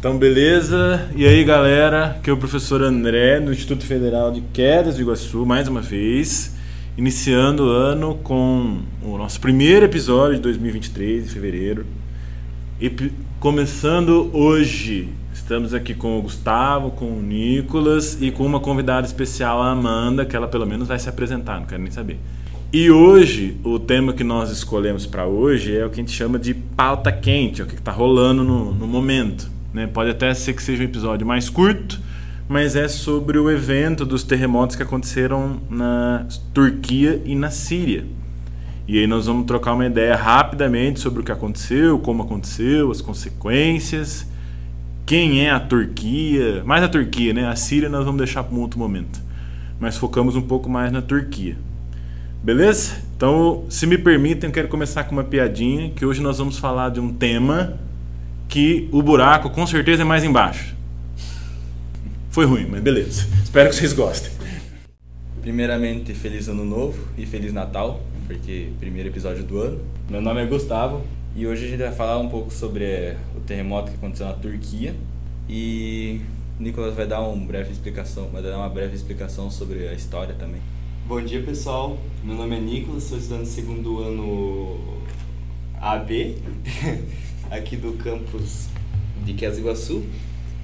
Então, beleza? E aí, galera? Aqui é o professor André, do Instituto Federal de Quedas do Iguaçu, mais uma vez, iniciando o ano com o nosso primeiro episódio de 2023, de fevereiro. E começando hoje, estamos aqui com o Gustavo, com o Nicolas e com uma convidada especial, a Amanda, que ela pelo menos vai se apresentar, não quero nem saber. E hoje, o tema que nós escolhemos para hoje é o que a gente chama de pauta quente, é o que está rolando no, no momento. Né? Pode até ser que seja um episódio mais curto, mas é sobre o evento dos terremotos que aconteceram na Turquia e na Síria. E aí nós vamos trocar uma ideia rapidamente sobre o que aconteceu, como aconteceu, as consequências, quem é a Turquia, mais a Turquia, né? A Síria nós vamos deixar para um outro momento. Mas focamos um pouco mais na Turquia. Beleza? Então, se me permitem, eu quero começar com uma piadinha, que hoje nós vamos falar de um tema que o buraco com certeza é mais embaixo. Foi ruim, mas beleza. Espero que vocês gostem. Primeiramente, feliz ano novo e feliz Natal, porque primeiro episódio do ano. Meu nome é Gustavo e hoje a gente vai falar um pouco sobre é, o terremoto que aconteceu na Turquia e Nicolas vai dar uma breve explicação, vai dar uma breve explicação sobre a história também. Bom dia, pessoal. Meu nome é Nicolas, sou estudante do segundo ano AB. aqui do campus de Quez Iguaçu.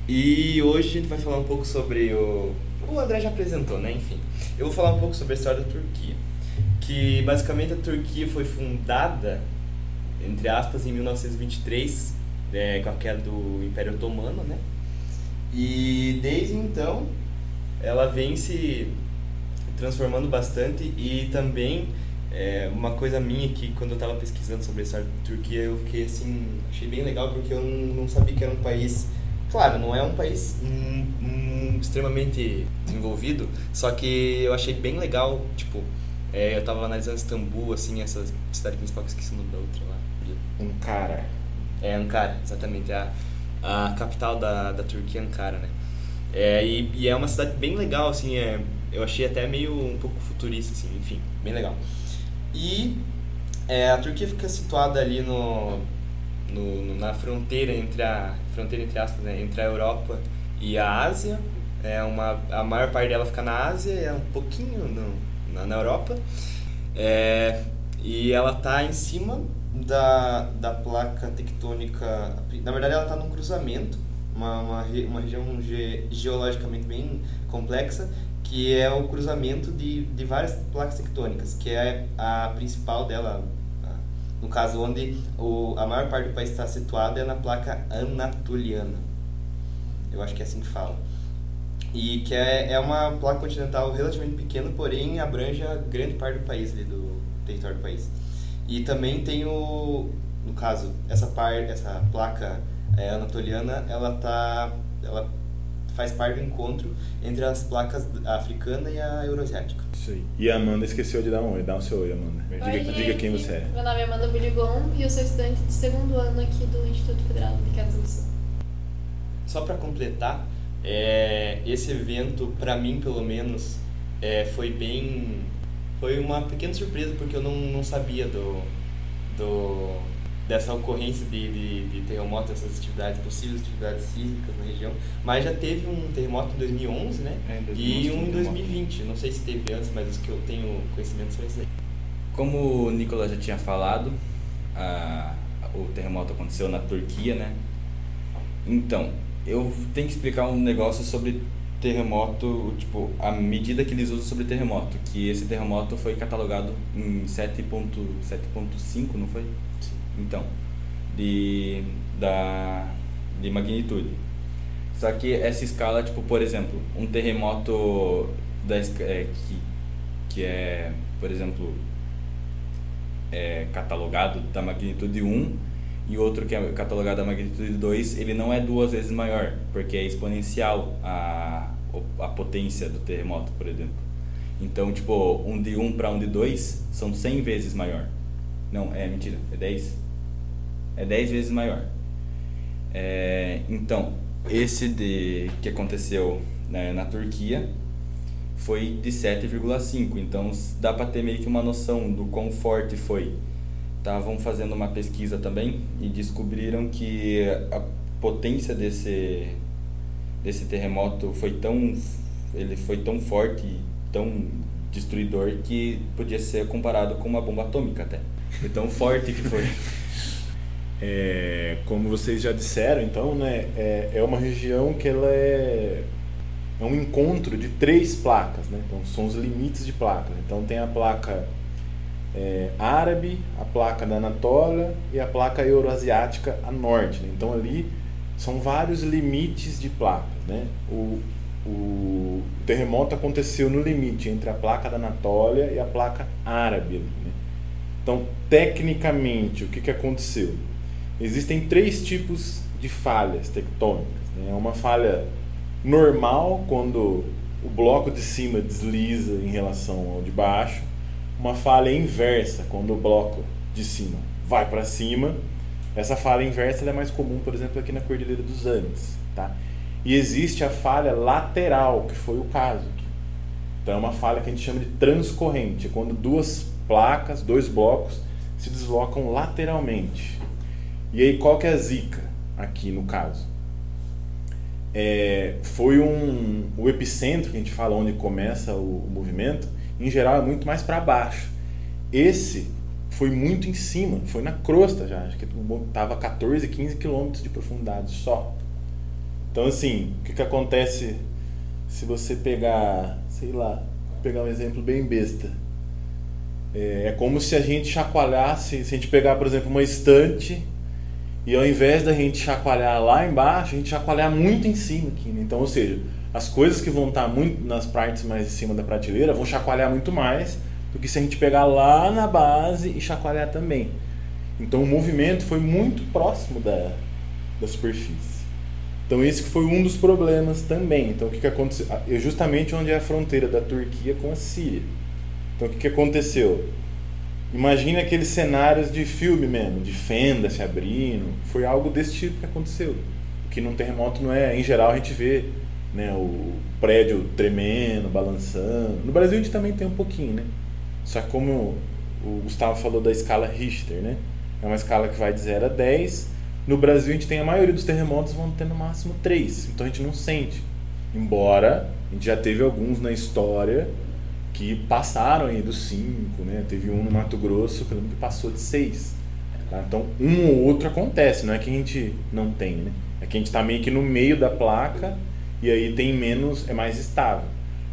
E hoje a gente vai falar um pouco sobre o. O André já apresentou, né? Enfim. Eu vou falar um pouco sobre a história da Turquia. Que basicamente a Turquia foi fundada, entre aspas, em 1923, é, com a queda do Império Otomano, né? E desde então ela vem se transformando bastante e também é, uma coisa minha que quando eu estava pesquisando sobre a história da Turquia, eu fiquei assim, achei bem legal porque eu não, não sabia que era um país, claro, não é um país um, um, extremamente desenvolvido, só que eu achei bem legal, tipo, é, eu estava analisando Istambul, assim, essa cidade principal que eu esqueci o nome da outra lá. Ankara. É, Ankara, exatamente, a, a capital da, da Turquia, Ankara, né? É, e, e é uma cidade bem legal, assim, é, eu achei até meio um pouco futurista, assim, enfim, bem legal. E é, a Turquia fica situada ali no, no, na fronteira entre a fronteira entre aspas, né, entre a Europa e a Ásia. É uma, a maior parte dela fica na Ásia, é um pouquinho no, na, na Europa. É, e ela está em cima da, da placa tectônica. Na verdade, ela está num cruzamento, uma, uma, uma região ge, geologicamente bem complexa, que é o cruzamento de, de várias placas tectônicas, que é a principal dela, no caso onde o, a maior parte do país está situada é na placa anatoliana. Eu acho que é assim que fala. E que é, é uma placa continental relativamente pequena, porém abrange a grande parte do país, ali, do território do país. E também tem o, no caso, essa, par, essa placa é, anatoliana, ela tá, ela faz parte do encontro entre as placas africana e a euroasiática. Isso aí. E a Amanda esqueceu de dar um oi. Dá um seu oi, Amanda. Diga, oi, diga quem você é. Meu nome é Amanda Biligon e eu sou estudante de segundo ano aqui do Instituto Federal de Quedas do Sul. Só para completar, é, esse evento, para mim pelo menos, é, foi bem. Foi uma pequena surpresa porque eu não, não sabia do, do dessa ocorrência de, de, de terremoto, dessas atividades, possíveis atividades sísmicas na região. Mas já teve um terremoto em 2011, né? É, 2011, e um em 2020. Não sei se teve antes, mas os que eu tenho conhecimento são esses aí. Como o Nicolas já tinha falado, a, o terremoto aconteceu na Turquia, né? Então, eu tenho que explicar um negócio sobre terremoto, tipo, a medida que eles usam sobre terremoto, que esse terremoto foi catalogado em 7.5, não foi? Então, de, da, de magnitude. Só que essa escala, tipo, por exemplo, um terremoto da, é, que, que é, por exemplo, é catalogado da magnitude 1 e outro que é catalogado da magnitude 2, ele não é duas vezes maior, porque é exponencial a, a potência do terremoto, por exemplo. Então, tipo, um de 1 para um de 2 são 100 vezes maior. Não, é mentira, é 10 é 10 vezes maior. É, então, esse de, que aconteceu né, na Turquia foi de 7,5. Então, dá para ter meio que uma noção do quão forte foi. Estavam fazendo uma pesquisa também e descobriram que a, potência desse desse terremoto foi tão ele foi tão forte, tão destruidor que podia ser comparado com uma bomba atômica até. De tão forte que foi. É, como vocês já disseram, então, né, é, é uma região que ela é, é um encontro de três placas, né? Então, são os limites de placas. Então, tem a placa é, árabe, a placa da Anatólia e a placa euroasiática a norte. Né? Então, ali são vários limites de placas, né? O, o terremoto aconteceu no limite entre a placa da Anatólia e a placa árabe. Né? Então, tecnicamente, o que, que aconteceu? Existem três tipos de falhas tectônicas. Né? Uma falha normal, quando o bloco de cima desliza em relação ao de baixo. Uma falha inversa, quando o bloco de cima vai para cima. Essa falha inversa é mais comum, por exemplo, aqui na Cordilheira dos Andes. Tá? E existe a falha lateral, que foi o caso aqui. Então é uma falha que a gente chama de transcorrente, é quando duas placas, dois blocos, se deslocam lateralmente. E aí, qual que é a zica aqui no caso? É, foi um, o epicentro que a gente fala onde começa o, o movimento, em geral é muito mais para baixo. Esse foi muito em cima, foi na crosta já, acho que estava 14, 15 quilômetros de profundidade só. Então assim, o que, que acontece se você pegar, sei lá, pegar um exemplo bem besta. É, é como se a gente chacoalhasse, se a gente pegar, por exemplo, uma estante e ao invés da gente chacoalhar lá embaixo, a gente chacoalhar muito em cima aqui. Né? Então, ou seja, as coisas que vão estar muito nas partes mais em cima da prateleira vão chacoalhar muito mais do que se a gente pegar lá na base e chacoalhar também. Então o movimento foi muito próximo da, da superfície. Então esse foi um dos problemas também. Então o que, que aconteceu? É justamente onde é a fronteira da Turquia com a Síria. Então o que, que aconteceu? Imagine aqueles cenários de filme mesmo, de fenda se abrindo. Foi algo desse tipo que aconteceu. O que num terremoto não é, em geral a gente vê né, o prédio tremendo, balançando. No Brasil a gente também tem um pouquinho, né? Só que como o Gustavo falou da escala Richter, né? É uma escala que vai de 0 a 10. No Brasil a gente tem a maioria dos terremotos vão ter no máximo 3. Então a gente não sente. Embora a gente já teve alguns na história que passaram aí dos 5, né? Teve um no Mato Grosso que passou de 6. Tá? Então, um ou outro acontece, não é que a gente não tem, né? É que a gente está meio que no meio da placa e aí tem menos, é mais estável.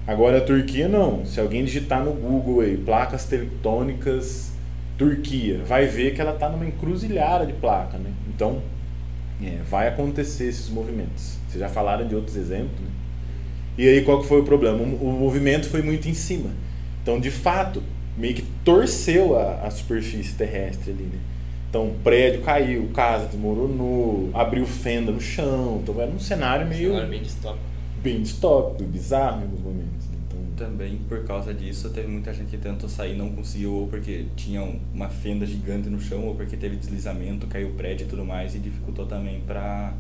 Agora a Turquia não. Se alguém digitar no Google aí, placas tectônicas Turquia, vai ver que ela está numa encruzilhada de placa, né? Então, é, vai acontecer esses movimentos. Vocês já falaram de outros exemplos, né? E aí qual que foi o problema? O, o movimento foi muito em cima. Então, de fato, meio que torceu a, a superfície terrestre ali, né? Então, o prédio caiu, casa desmoronou, abriu fenda no chão. Então, era um cenário meio. Um cenário bem distópico. Bem distópico, bizarro em alguns momentos. Né? Então... Também, por causa disso, teve muita gente que tentou sair e não conseguiu, ou porque tinha uma fenda gigante no chão, ou porque teve deslizamento, caiu o prédio e tudo mais, e dificultou também para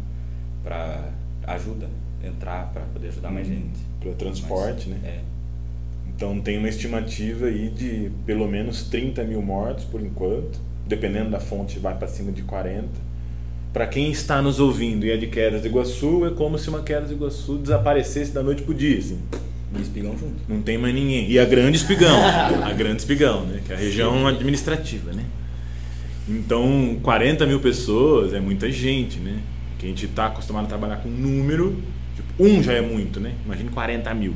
ajuda entrar para poder ajudar mais uhum. gente. Para transporte, Mas, né? É. Então tem uma estimativa aí de pelo menos 30 mil mortos por enquanto, dependendo da fonte vai para cima de 40. Para quem está nos ouvindo e é de Quedas do Iguaçu, é como se uma Quedas do Iguaçu desaparecesse da noite pro dia, assim. E espigão junto. Não tem mais ninguém. E a Grande Espigão, a Grande Espigão, né? Que é a região administrativa, né? Então, 40 mil pessoas é muita gente, né? Que a gente está acostumado a trabalhar com número um já é muito, né? Imagine 40 mil.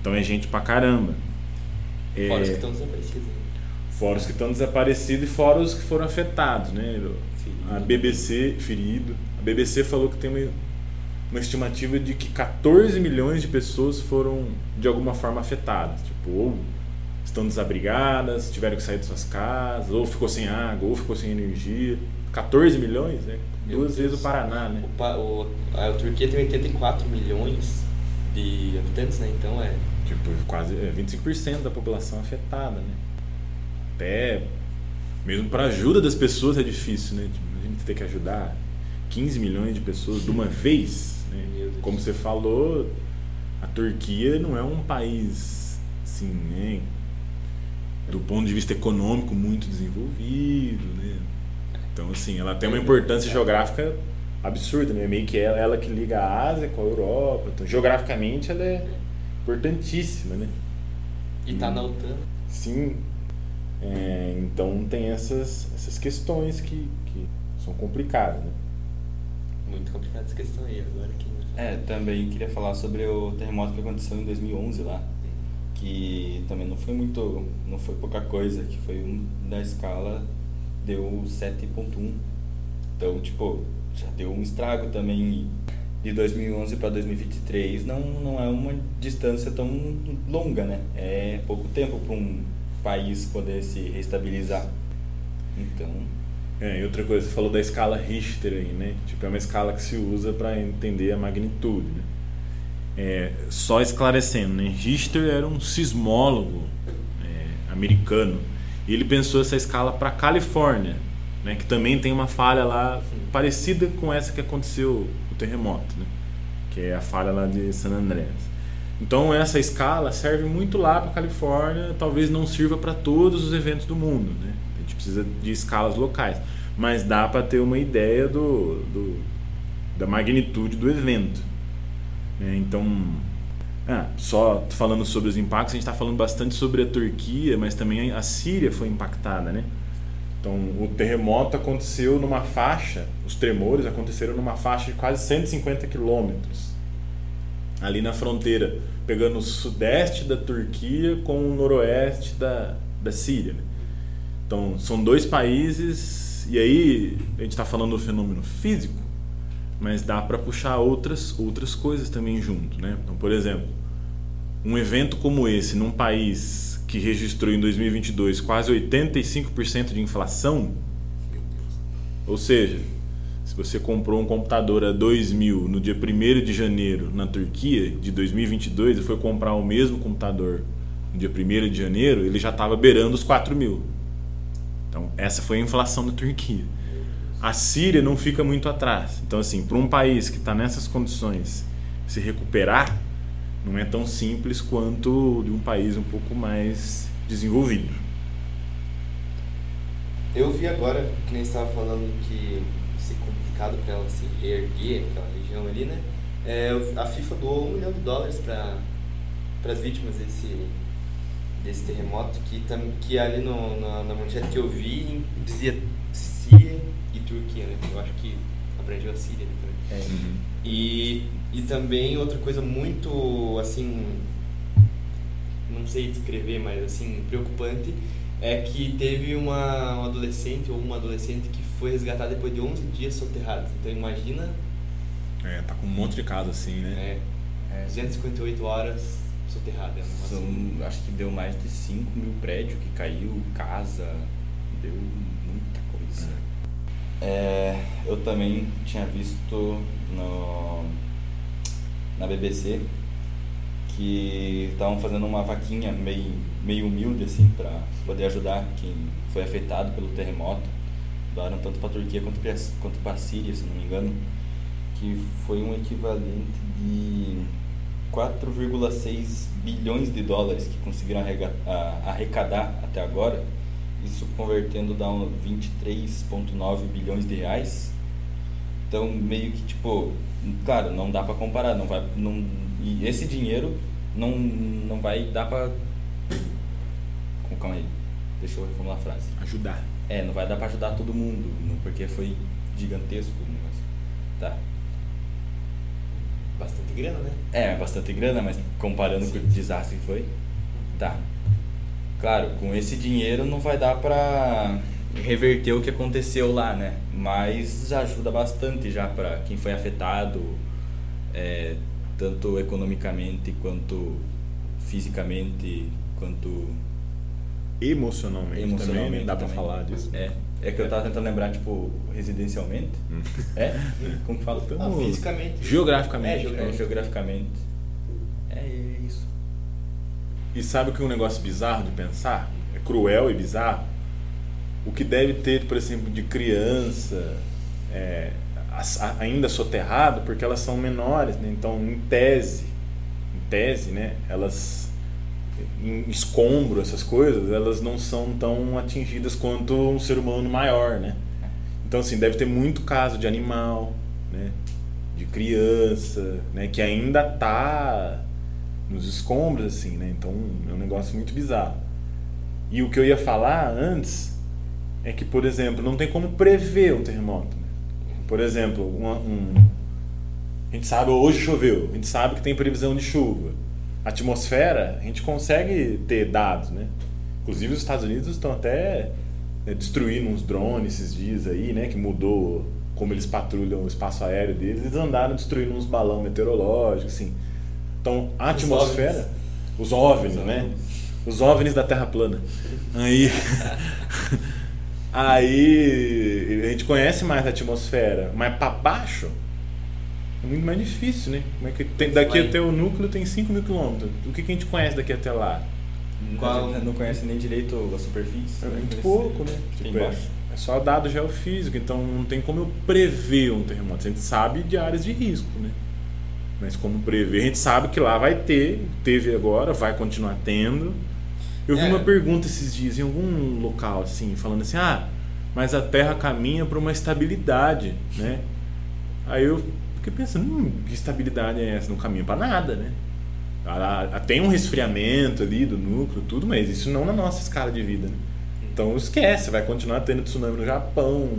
Então é gente pra caramba. É, fora os que estão desaparecidos. Fora os que estão desaparecidos e fora os que foram afetados, né? Ferido. A BBC, ferido. A BBC falou que tem uma, uma estimativa de que 14 milhões de pessoas foram de alguma forma afetadas. Tipo, ou estão desabrigadas, tiveram que sair de suas casas, ou ficou sem água, ou ficou sem energia. 14 milhões, né? Duas vezes o Paraná, né? O, o, a, Turquia tem 84 milhões de habitantes, né? Então é. Tipo, quase é, 25% da população afetada, né? Até mesmo para ajuda das pessoas é difícil, né? Tipo, a gente ter que ajudar 15 milhões de pessoas de uma vez, né? Como você falou, a Turquia não é um país assim, né? Do ponto de vista econômico muito desenvolvido, né? Então, assim, ela tem uma importância geográfica absurda, né? Meio que ela, ela que liga a Ásia com a Europa. Então, geograficamente ela é importantíssima, né? E tá na OTAN. Sim. É, então tem essas, essas questões que, que são complicadas, né? Muito complicada essa questão aí, agora que... É, também queria falar sobre o terremoto que aconteceu em 2011 lá, que também não foi muito, não foi pouca coisa, que foi um da escala deu 7.1. Então, tipo, já deu um estrago também de 2011 para 2023 não, não é uma distância tão longa, né? É pouco tempo para um país poder se reestabilizar. Então. É, e outra coisa, você falou da escala Richter aí, né? Tipo, é uma escala que se usa para entender a magnitude, né? É, só esclarecendo, né? Richter era um sismólogo é, americano e ele pensou essa escala para Califórnia, né? Que também tem uma falha lá parecida com essa que aconteceu o terremoto, né? Que é a falha lá de San Andreas. Então essa escala serve muito lá para Califórnia, talvez não sirva para todos os eventos do mundo, né? A gente precisa de escalas locais, mas dá para ter uma ideia do, do, da magnitude do evento. Né? Então, ah, só falando sobre os impactos, a gente está falando bastante sobre a Turquia, mas também a Síria foi impactada, né? Então, o terremoto aconteceu numa faixa, os tremores aconteceram numa faixa de quase 150 quilômetros ali na fronteira, pegando o sudeste da Turquia com o noroeste da, da Síria. Né? Então, são dois países, e aí a gente está falando do fenômeno físico, mas dá para puxar outras, outras coisas também junto. Né? Então, por exemplo, um evento como esse, num país que registrou em 2022 quase 85% de inflação, ou seja, você comprou um computador a 2 mil no dia 1 de janeiro na Turquia de 2022 e foi comprar o mesmo computador no dia 1 de janeiro, ele já estava beirando os 4 mil. Então, essa foi a inflação da Turquia. A Síria não fica muito atrás. Então, assim, para um país que está nessas condições se recuperar, não é tão simples quanto de um país um pouco mais desenvolvido. Eu vi agora, que nem estava falando, que complicado para ela se reerguer, aquela região ali, né? É, a FIFA doou um milhão de dólares para as vítimas desse, desse terremoto, que, que ali no, na, na manchete que eu vi dizia Síria Turquia, né? Eu acho que abrangeu a Síria também. É. Uhum. E, e também outra coisa muito, assim, não sei descrever, mas assim, preocupante, é que teve uma, um adolescente ou uma adolescente que foi resgatada depois de 11 dias soterrada. Então imagina. É, tá com um monte de casos assim, né? É, é 258 horas soterrada. É São. Acho que deu mais de 5 mil prédios que caiu, casa, deu. É. eu também tinha visto no, na BBC que estavam fazendo uma vaquinha meio, meio humilde assim para poder ajudar quem foi afetado pelo terremoto. Doaram tanto para a Turquia quanto para quanto a Síria, se não me engano, que foi um equivalente de 4,6 bilhões de dólares que conseguiram arrecadar até agora. Isso convertendo dá 23,9 bilhões de reais. Então, meio que tipo, claro, não dá para comparar, não vai não e esse dinheiro não, não vai dar para. Calma aí, deixa eu reformular a frase. Ajudar. É, não vai dar para ajudar todo mundo, porque foi gigantesco o negócio. Tá. Bastante grana, né? É, bastante grana, mas comparando Sim. com o desastre que foi. Tá. Claro, com esse dinheiro não vai dar pra reverter o que aconteceu lá, né? Mas já ajuda bastante já para quem foi afetado. É, tanto economicamente quanto fisicamente quanto emocionalmente, emocionalmente também, dá para falar disso. É. É que eu tava tentando lembrar, tipo, residencialmente. Hum. É? Como fala? Ah, fisicamente. Geograficamente. É, geograficamente. É, geograficamente. E sabe o que é um negócio bizarro de pensar? É cruel e bizarro. O que deve ter, por exemplo, de criança, é, ainda soterrado porque elas são menores, né? então em tese, em tese, né, elas em escombro essas coisas, elas não são tão atingidas quanto um ser humano maior, né? Então assim, deve ter muito caso de animal, né? De criança, né? Que ainda tá nos escombros, assim, né? Então é um negócio muito bizarro. E o que eu ia falar antes é que, por exemplo, não tem como prever um terremoto. Né? Por exemplo, um, um, a gente sabe hoje choveu, a gente sabe que tem previsão de chuva. A atmosfera, a gente consegue ter dados, né? Inclusive os Estados Unidos estão até né, destruindo uns drones esses dias aí, né? Que mudou como eles patrulham o espaço aéreo deles. Eles andaram destruindo uns balão meteorológicos, assim. Então, a atmosfera, os OVNIs, os né? Os OVNIs da Terra plana. Aí, aí a gente conhece mais a atmosfera, mas para baixo é muito mais difícil, né? Como é que tem, daqui até o núcleo tem 5 mil quilômetros. O que, que a gente conhece daqui até lá? Qual? Não conhece nem direito a superfície. É muito pouco, né? Tipo, é, é só dado geofísico, então não tem como eu prever um terremoto. A gente sabe de áreas de risco, né? Mas como prever, a gente sabe que lá vai ter, teve agora, vai continuar tendo. Eu vi é. uma pergunta esses dias em algum local, assim, falando assim, ah, mas a Terra caminha para uma estabilidade, né? Aí eu fiquei pensando, hum, que estabilidade é essa? Não caminha para nada, né? Tem um resfriamento ali do núcleo, tudo, mas isso não na nossa escala de vida. Né? Então esquece, vai continuar tendo tsunami no Japão,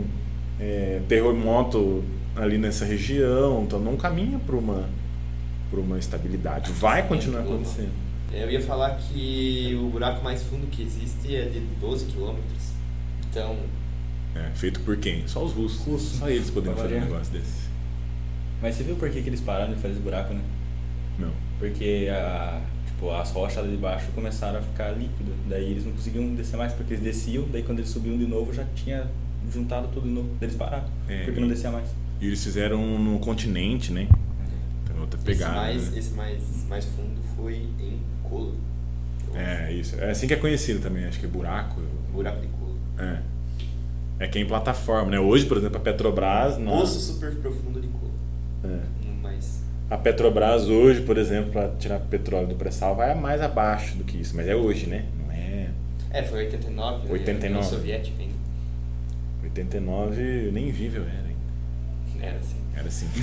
é, terremoto ali nessa região, então não caminha para uma por uma estabilidade. Vai continuar acontecendo. Eu ia falar que o buraco mais fundo que existe é de 12 quilômetros. Então. É, feito por quem? Só os russos. russos. Só eles poderiam fazer um negócio desse. Mas você viu por que, que eles pararam de fazer esse buraco, né? Não. Porque a, tipo, as rochas lá de baixo começaram a ficar líquidas. Daí eles não conseguiam descer mais, porque eles desciam, daí quando eles subiam de novo já tinha juntado tudo de novo. Daí eles pararam. É, porque não descia mais. E eles fizeram no continente, né? Outra pegada. Esse mais, né? esse mais, mais fundo foi em Colo. É, isso. É assim que é conhecido também, acho que é buraco. Buraco de Colo. É. É que é em plataforma, né? Hoje, por exemplo, a Petrobras. Na... Poço super profundo de Colo. É. Mas... A Petrobras hoje, por exemplo, para tirar petróleo do pré-sal, vai mais abaixo do que isso. Mas é hoje, né? Não é. É, foi 89. 89. Né? Soviética ainda. 89 nem vive eu era ainda. Era assim. Era assim.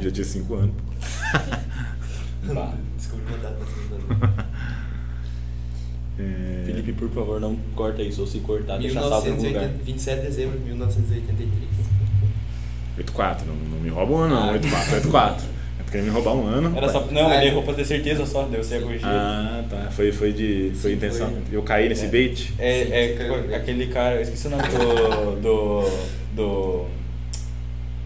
Já tinha 5 anos. Descobri uma data é... Felipe, por favor, não corta isso. Ou se cortar, 1980, deixa salvo em lugar. 27 de dezembro de 1983. 84, não, não me rouba um ano, não. 84, 84. É porque ele me roubar um ano. Era só, não, ele errou pra ter certeza só, deu ser corrigir. Ah, tá. Foi, foi de. Foi Sim, intenção. Foi. Eu caí nesse é. bait? É, é, aquele cara, eu esqueci o nome do. do. do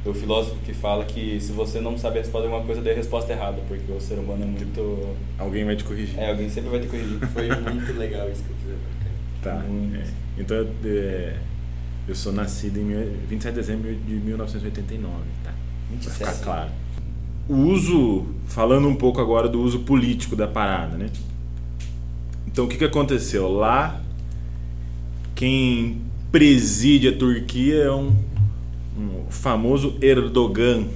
o filósofo que fala que se você não sabe a resposta de uma coisa, dê a resposta errada, porque o ser humano é muito. Alguém vai te corrigir. É, alguém sempre vai te corrigir. Foi muito legal isso que eu fiz Tá. É. Então é, eu sou nascido em 27 de dezembro de 1989, tá? Pra ficar claro. O uso, falando um pouco agora do uso político da parada, né? Então o que, que aconteceu? Lá, quem preside a Turquia é um um famoso Erdogan,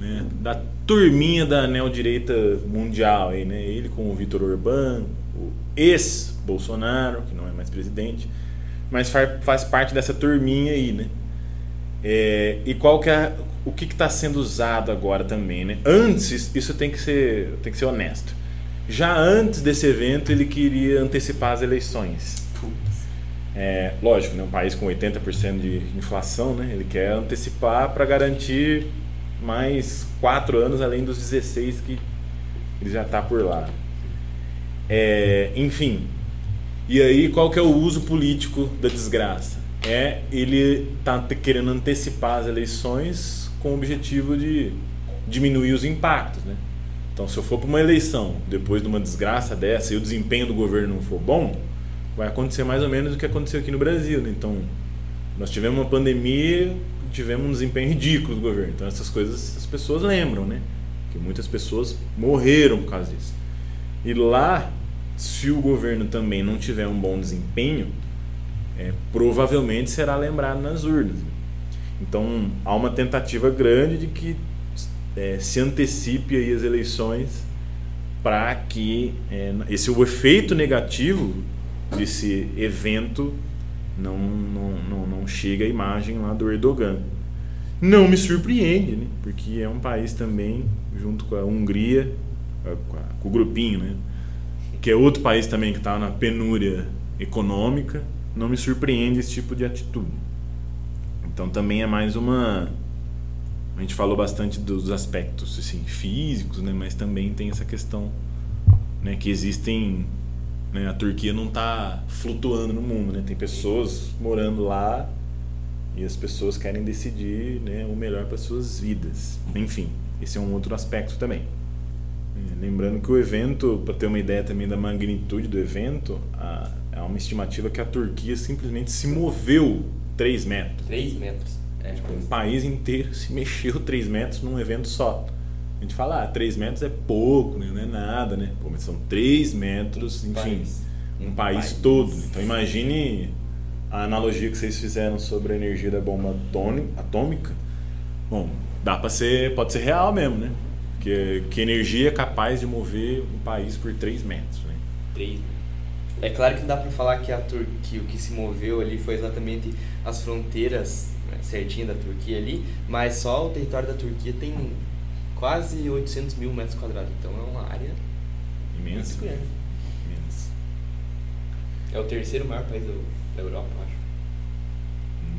né, da turminha da neodireita mundial, aí, né, ele com o Vitor Orbán, o ex-Bolsonaro, que não é mais presidente, mas faz, parte dessa turminha aí, né? É, e qual que é o que está sendo usado agora também, né? Antes, isso tem que ser tem que ser honesto. Já antes desse evento, ele queria antecipar as eleições. É, lógico, né, um país com 80% de inflação, né, ele quer antecipar para garantir mais quatro anos além dos 16 que ele já está por lá. É, enfim, e aí qual que é o uso político da desgraça? É ele tá querendo antecipar as eleições com o objetivo de diminuir os impactos, né? Então, se eu for para uma eleição depois de uma desgraça dessa e o desempenho do governo não for bom, vai acontecer mais ou menos o que aconteceu aqui no Brasil. Né? Então, nós tivemos uma pandemia, tivemos um desempenho ridículo do governo. Então, essas coisas as pessoas lembram, né? Que muitas pessoas morreram por causa disso. E lá, se o governo também não tiver um bom desempenho, é, provavelmente será lembrado nas urnas. Então, há uma tentativa grande de que é, se antecipe aí as eleições para que é, esse o efeito negativo desse evento não, não, não, não chega a imagem lá do Erdogan. não me surpreende, né? Porque é um país também, junto com a Hungria, com, a, com o grupinho, né? Que é outro país também que está na penúria econômica, não me surpreende esse tipo de atitude. Então também é mais uma a gente falou bastante dos aspectos assim, físicos, né? Mas também tem essa questão, né? Que existem, né? A Turquia não está flutuando no mundo, né? Tem pessoas morando lá e as pessoas querem decidir, né? O melhor para suas vidas. Enfim, esse é um outro aspecto também. É, lembrando que o evento, para ter uma ideia também da magnitude do evento, a, é uma estimativa que a Turquia simplesmente se moveu 3 metros. 3 metros. É, tipo, um país inteiro se mexeu 3 metros num evento só. Gente fala, ah, 3 metros é pouco, né? não é nada, né? Pô, mas são 3 metros, enfim, País. um país, País. todo. Então imagine a analogia que vocês fizeram sobre a energia da bomba atômica. Bom, dá para ser, pode ser real mesmo, né? Que, que energia é capaz de mover um país por 3 metros, né? 3 É claro que não dá pra falar que a Turquia, o que se moveu ali foi exatamente as fronteiras né, certinho da Turquia ali, mas só o território da Turquia tem quase 800 mil metros quadrados, então é uma área Imenso. muito grande. Imenso. É o terceiro maior país do- da Europa, eu acho.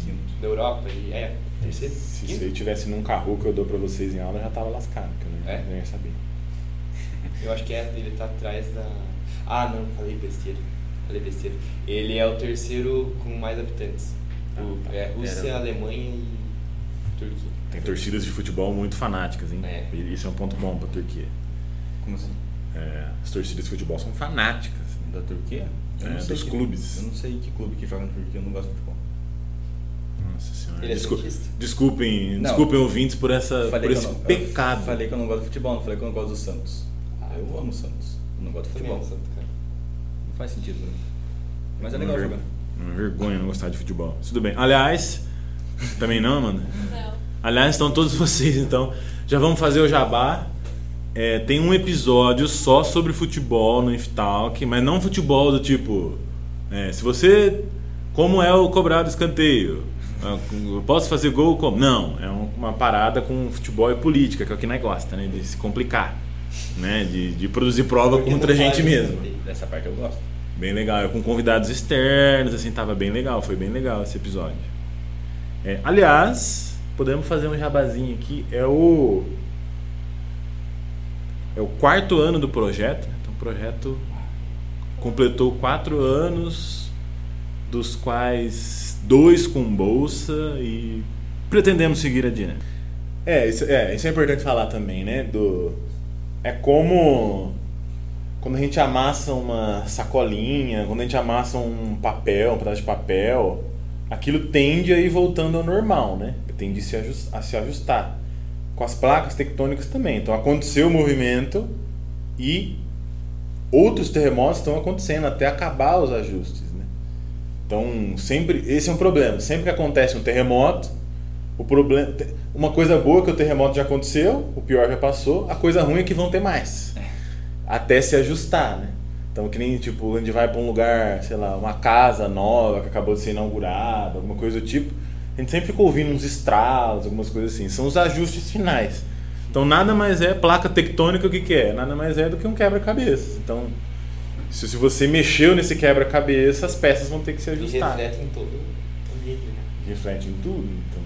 Quinto. Da Europa, e é, terceiro? Se Quinto? isso aí tivesse num carro que eu dou pra vocês em aula, eu já tava lascado, que eu não, É? não ia saber. Eu acho que é, ele tá atrás da. Ah, não, falei besteira. Falei besteira. Ele é o terceiro com mais habitantes. O- Ah, tá. é Rússia, Era- Alemanha e Turquia. Tem torcidas de futebol muito fanáticas, hein? É. Isso é um ponto bom pra Turquia. Como assim? É, as torcidas de futebol são fanáticas. Da Turquia? Eu É, dos que- clubes. Eu não sei que clube que joga na Turquia, eu não gosto de futebol. Nossa senhora. Ele é Descul- desculpem, Não. desculpem ouvintes por, essa, por esse eu não- eu pecado. falei que eu não gosto de futebol, não falei que eu não gosto do Santos. Ah, eu tá. amo o Santos. Eu não gosto de futebol. santo, cara. Não faz sentido pra mim. Mas é legal ver- jogar. Uma vergonha não gostar de futebol. Tudo bem. Aliás, também não, Amanda? Não. Aliás, estão todos vocês, então. Já vamos fazer o jabá. É, tem um episódio só sobre futebol no Inftalk, mas não futebol do tipo. é, se você. Como é o cobrado escanteio? Ah, Eu posso fazer gol como? Não, é um- uma parada com futebol e política, que é o que nós gosta, né? De se complicar. Né? De, de produzir prova Porque contra a gente mesmo. Dessa parte eu gosto. Bem legal, eu com convidados externos, assim, tava bem legal, foi bem legal esse episódio. É, aliás, podemos fazer um jabazinho aqui, é o é o quarto ano do projeto, então o projeto completou quatro anos, dos quais dois com bolsa e pretendemos seguir adiante. É, isso é, isso é importante falar também, né? Do, é como quando a gente amassa uma sacolinha, quando a gente amassa um papel, um pedaço de papel, aquilo tende a ir voltando ao normal, né? Tende a se ajustar. Com as placas tectônicas também. Então aconteceu o movimento e outros terremotos estão acontecendo até acabar os ajustes, né? Então, sempre esse é um problema. Sempre que acontece um terremoto, o problema, uma coisa boa é que o terremoto já aconteceu, o pior já passou, a coisa ruim é que vão ter mais. Até se ajustar, né? Então, que nem tipo, a gente vai para um lugar, sei lá, uma casa nova que acabou de ser inaugurada, alguma coisa do tipo, a gente sempre fica ouvindo uns estralos, algumas coisas assim. São os ajustes finais. Então, nada mais é placa tectônica, o que, que é? Nada mais é do que um quebra-cabeça. Então, se, se você mexeu nesse quebra-cabeça, as peças vão ter que se E ajustar reflete em todo o né? reflete em tudo. Então,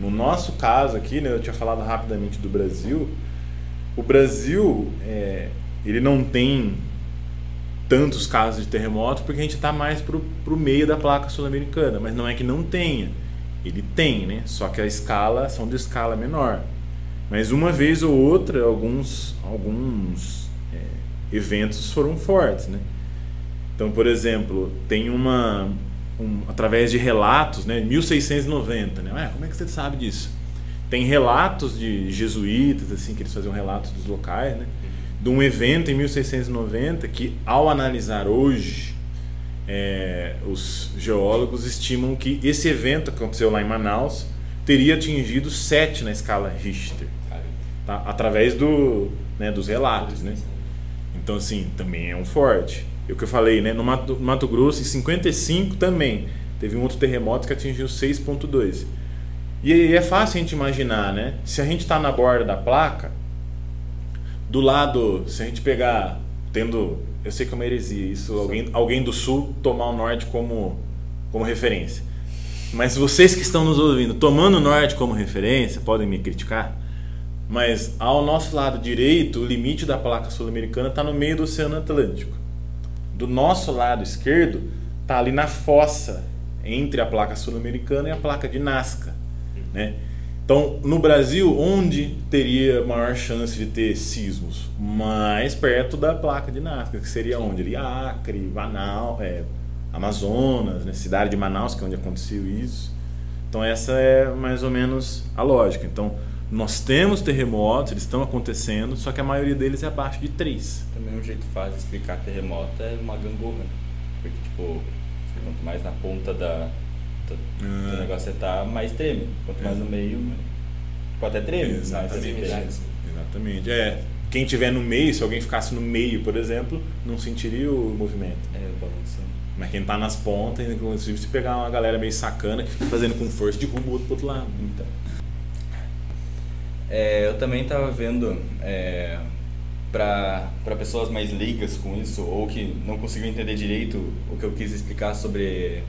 no nosso caso aqui, né, eu tinha falado rapidamente do Brasil. O Brasil, é, ele não tem tantos casos de terremoto porque a gente está mais pro, pro meio da placa sul-americana, mas não é que não tenha. Ele tem, né? Só que a escala são de escala menor. Mas uma vez ou outra, alguns, alguns é, eventos foram fortes, né? Então, por exemplo, tem uma. Um, através de relatos, né? 1690, né? Ué, como é que você sabe disso? Tem relatos de jesuítas, assim, que eles faziam relatos dos locais, né? De um evento em 1690 que, ao analisar hoje, é, os geólogos estimam que esse evento que aconteceu lá em Manaus teria atingido 7 na escala Richter, tá? através do, né, dos relatos, né? Então, assim, também é um forte. É o que eu falei, né? No Mato, no Mato Grosso, em 55 também, teve um outro terremoto que atingiu 6.2. E é fácil a gente imaginar, né? Se a gente está na borda da placa, do lado, se a gente pegar, tendo, eu sei que é uma heresia isso, alguém, alguém do sul tomar o norte como, como referência. Mas vocês que estão nos ouvindo, tomando o norte como referência, podem me criticar, mas ao nosso lado direito, o limite da placa sul-americana está no meio do Oceano Atlântico. Do nosso lado esquerdo, está ali na fossa entre a placa sul-americana e a placa de Nazca. Né? Então, no Brasil, onde teria maior chance de ter sismos? Mais perto da placa de Nazca, que seria onde? Ali, Acre, Manaus, é, Amazonas, né? cidade de Manaus, que é onde aconteceu isso. Então, essa é mais ou menos a lógica. Então, nós temos terremotos, eles estão acontecendo, só que a maioria deles é abaixo de 3. Também um jeito fácil de explicar terremoto é uma gangorra. Porque, tipo, quanto mais na ponta da, ah. do negócio você tá, mais treme. Quanto mais é. no meio, tipo, até treme. Exatamente. Exatamente. É, quem tiver no meio, se alguém ficasse no meio, por exemplo, não sentiria o movimento. É, o balançando. Mas quem tá nas pontas, inclusive se pegar uma galera meio sacana que fica fazendo com força, derruba o outro pro outro lado. Então. É, eu também estava vendo é, para pessoas mais leigas com isso ou que não conseguiram entender direito o que eu quis explicar sobre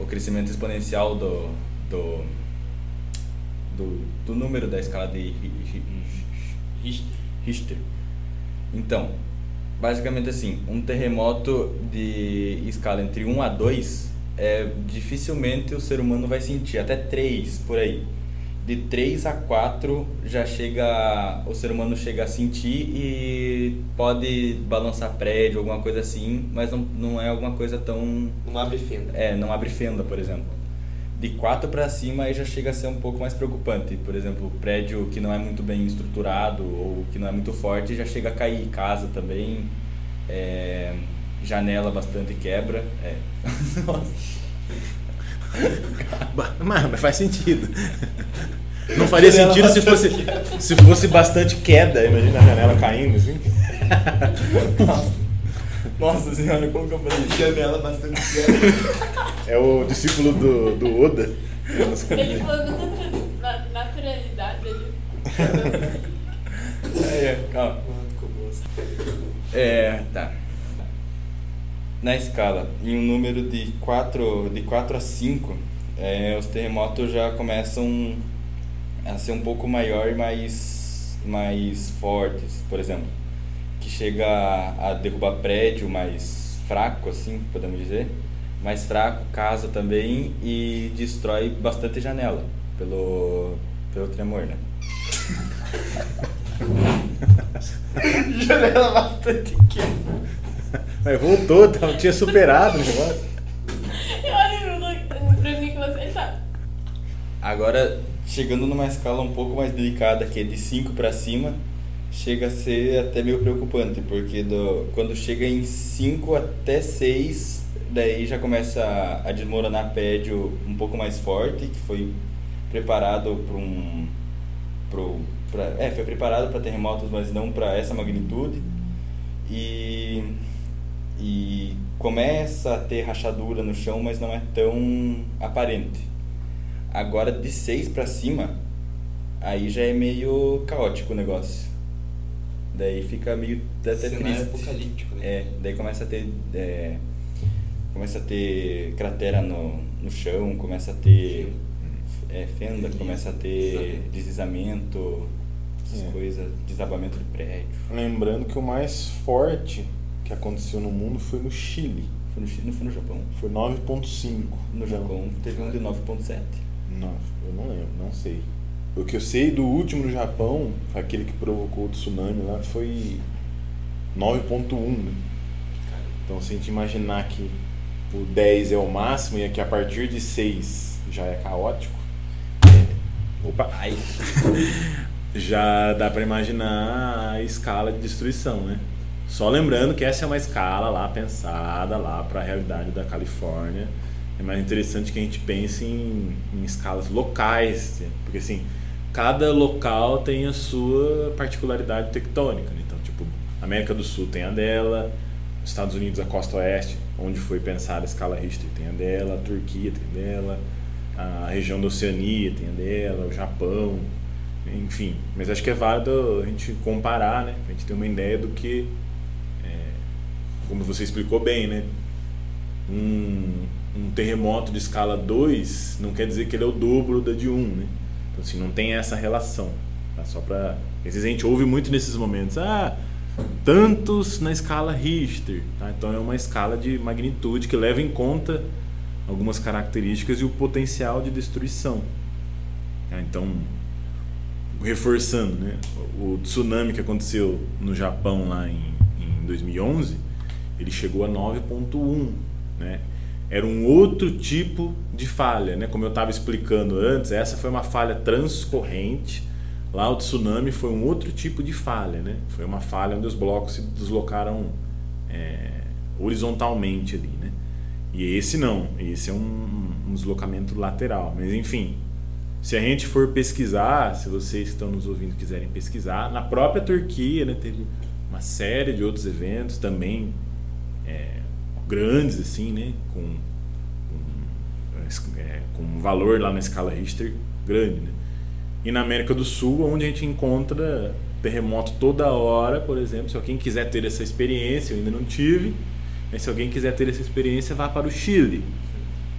o crescimento exponencial do, do, do, do número da escala de Richter. Então, basicamente assim, um terremoto de escala entre 1 a 2 é, dificilmente o ser humano vai sentir, até 3 por aí de 3 a 4 já chega o ser humano chega a sentir e pode balançar prédio alguma coisa assim mas não, não é alguma coisa tão não abre fenda. É não abre fenda por exemplo. De 4 para cima aí já chega a ser um pouco mais preocupante. Por exemplo prédio que não é muito bem estruturado ou que não é muito forte já chega a cair. Casa também é, janela bastante quebra é. Mas faz sentido. Não faria sentido se fosse, se fosse bastante queda. Imagina a janela caindo assim. Nossa senhora, como que eu falei? Janela bastante queda. É o discípulo do, do Oda. Ele falou na naturalidade dele. É, calma. É, tá. Na escala, em um número de 4, de 4 a 5, é, os terremotos já começam a ser um pouco maior e mais, mais fortes, por exemplo, que chega a, a derrubar prédio mais fraco, assim, podemos dizer, mais fraco, casa também e destrói bastante janela pelo, pelo tremor, né? janela bastante quente. Mas voltou, tá, tinha superado o negócio. Olha pra mim que você tá. Agora, chegando numa escala um pouco mais delicada, que é de 5 para cima, chega a ser até meio preocupante, porque do, quando chega em 5 até 6, daí já começa a, a desmoronar prédio um pouco mais forte, que foi preparado para um. Pro, pra, é, foi preparado para terremotos, mas não para essa magnitude. E, e começa a ter rachadura no chão, mas não é tão aparente. Agora de 6 para cima, aí já é meio caótico o negócio. Daí fica meio até Cenário triste. apocalíptico, né? É, daí começa a ter é, começa a ter cratera no, no chão, começa a ter é, fenda, começa a ter deslizamento, essas é. coisas, desabamento de prédio. Lembrando que o mais forte que aconteceu no mundo foi no Chile. Foi no Chile, não foi no Japão? Foi 9.5. No Japão teve um de 9.7. Não, eu não lembro, não sei. O que eu sei do último no Japão, aquele que provocou o tsunami lá, foi 9.1. Né? Então se a gente imaginar que o 10 é o máximo e que a partir de 6 já é caótico. É... Opa! Ai. já dá para imaginar a escala de destruição, né? Só lembrando que essa é uma escala lá pensada lá para a realidade da Califórnia é mais interessante que a gente pense em, em escalas locais, porque assim, cada local tem a sua particularidade tectônica. Né? Então, tipo, América do Sul tem a dela, Estados Unidos, a costa oeste, onde foi pensada a escala Richter, tem a dela, a Turquia tem a dela, a região da Oceania tem a dela, o Japão, enfim. Mas acho que é válido a gente comparar, né? A gente ter uma ideia do que, como você explicou bem, né? Um, um terremoto de escala 2 não quer dizer que ele é o dobro da de 1, um, né? Então, assim, não tem essa relação. Tá? Só para... Às vezes a gente ouve muito nesses momentos, ah, tantos na escala Richter. Tá? Então é uma escala de magnitude que leva em conta algumas características e o potencial de destruição. Tá? Então, reforçando, né? o tsunami que aconteceu no Japão lá em, em 2011, ele chegou a 9.1, né? Era um outro tipo de falha, né? Como eu estava explicando antes, essa foi uma falha transcorrente. Lá o tsunami foi um outro tipo de falha, né? Foi uma falha onde os blocos se deslocaram é, horizontalmente ali, né? E esse não, esse é um, um deslocamento lateral. Mas enfim, se a gente for pesquisar, se vocês que estão nos ouvindo quiserem pesquisar, na própria Turquia né, teve uma série de outros eventos também é, grandes, assim, né, com, com, é, com um valor lá na escala Richter grande. Né? E na América do Sul, onde a gente encontra terremoto toda hora, por exemplo, se alguém quiser ter essa experiência, eu ainda não tive, mas se alguém quiser ter essa experiência, vá para o Chile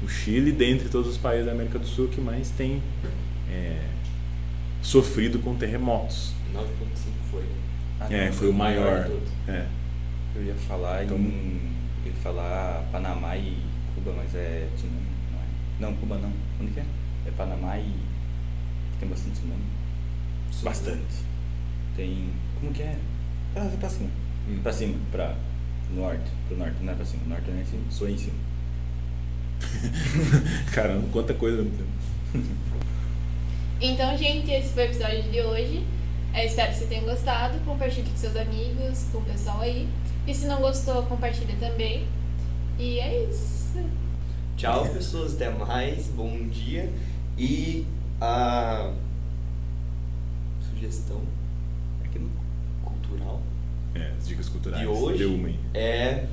o Chile, dentre todos os países da América do Sul, que mais tem é, sofrido com terremotos. 9.5 foi. Ah, é, foi o maior. maior é. Eu ia falar então, em. Eu ia falar Panamá e Cuba, mas é tsunami, não é? Não, Cuba não. Onde que é? É Panamá e. Tem bastante tsunami. Bastante. Tem. Como que é? Pra, pra cima. Hum. Pra cima, pra norte. Pro norte, não é pra cima. Norte não é em cima. Sou em cima. Caramba, quanta coisa. Então, gente, esse foi o episódio de hoje. Eu espero que você tenha gostado. Compartilhe com seus amigos, com o pessoal aí. E se não gostou, compartilhe também. E é isso. Tchau, pessoas. Até mais. Bom dia. E a sugestão aqui no cultural. É, as dicas culturais. De hoje é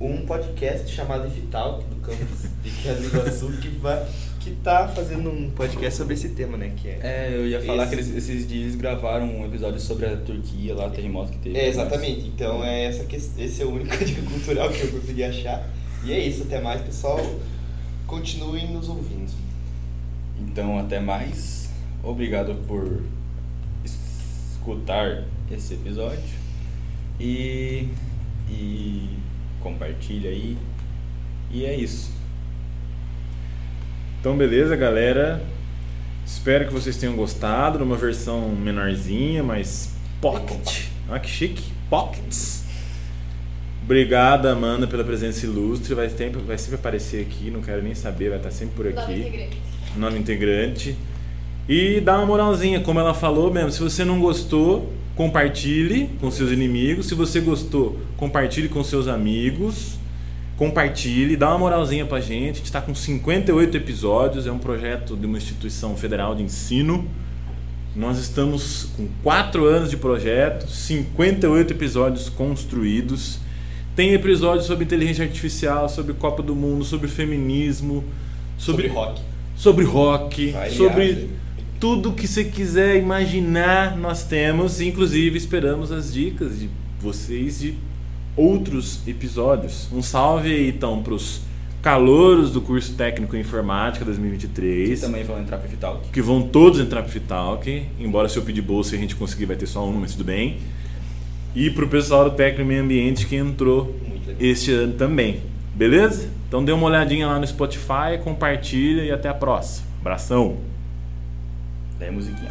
um podcast chamado Vital do campus de Iguaçu que vai que tá fazendo um podcast sobre esse tema, né? Que é, é eu ia falar esse... que eles, esses dias gravaram um episódio sobre a Turquia, lá, o terremoto que teve. É, exatamente. Então, é essa que, esse é o único dica cultural que eu consegui achar. E é isso, até mais, pessoal. Continuem nos ouvindo. Então, até mais. Obrigado por escutar esse episódio. E. E compartilha aí. E é isso. Então, beleza, galera. Espero que vocês tenham gostado numa versão menorzinha, mas pocket. Olha que chique. Pockets. Obrigado, Amanda, pela presença ilustre. Vai sempre, vai sempre aparecer aqui, não quero nem saber, vai estar sempre por aqui. Nome integrante. Nome integrante. E dá uma moralzinha, como ela falou mesmo. Se você não gostou, compartilhe com seus inimigos. Se você gostou, compartilhe com seus amigos. Compartilhe, dá uma moralzinha pra gente. A gente está com 58 episódios, é um projeto de uma instituição federal de ensino. Nós estamos com 4 anos de projeto, 58 episódios construídos. Tem episódios sobre inteligência artificial, sobre Copa do Mundo, sobre feminismo, sobre, sobre rock, sobre rock, sobre tudo que você quiser imaginar, nós temos. Inclusive, esperamos as dicas de vocês de outros episódios. Um salve aí, então, para os calouros do curso técnico em informática 2023. Que também vão entrar para o Fitalk. Que vão todos entrar para o Fitalk. Embora se eu pedir bolsa e a gente conseguir, vai ter só um, mas tudo bem. E para o pessoal do técnico meio ambiente que entrou este ano também. Beleza? Então dê uma olhadinha lá no Spotify, compartilha e até a próxima. Abração! Daí a musiquinha.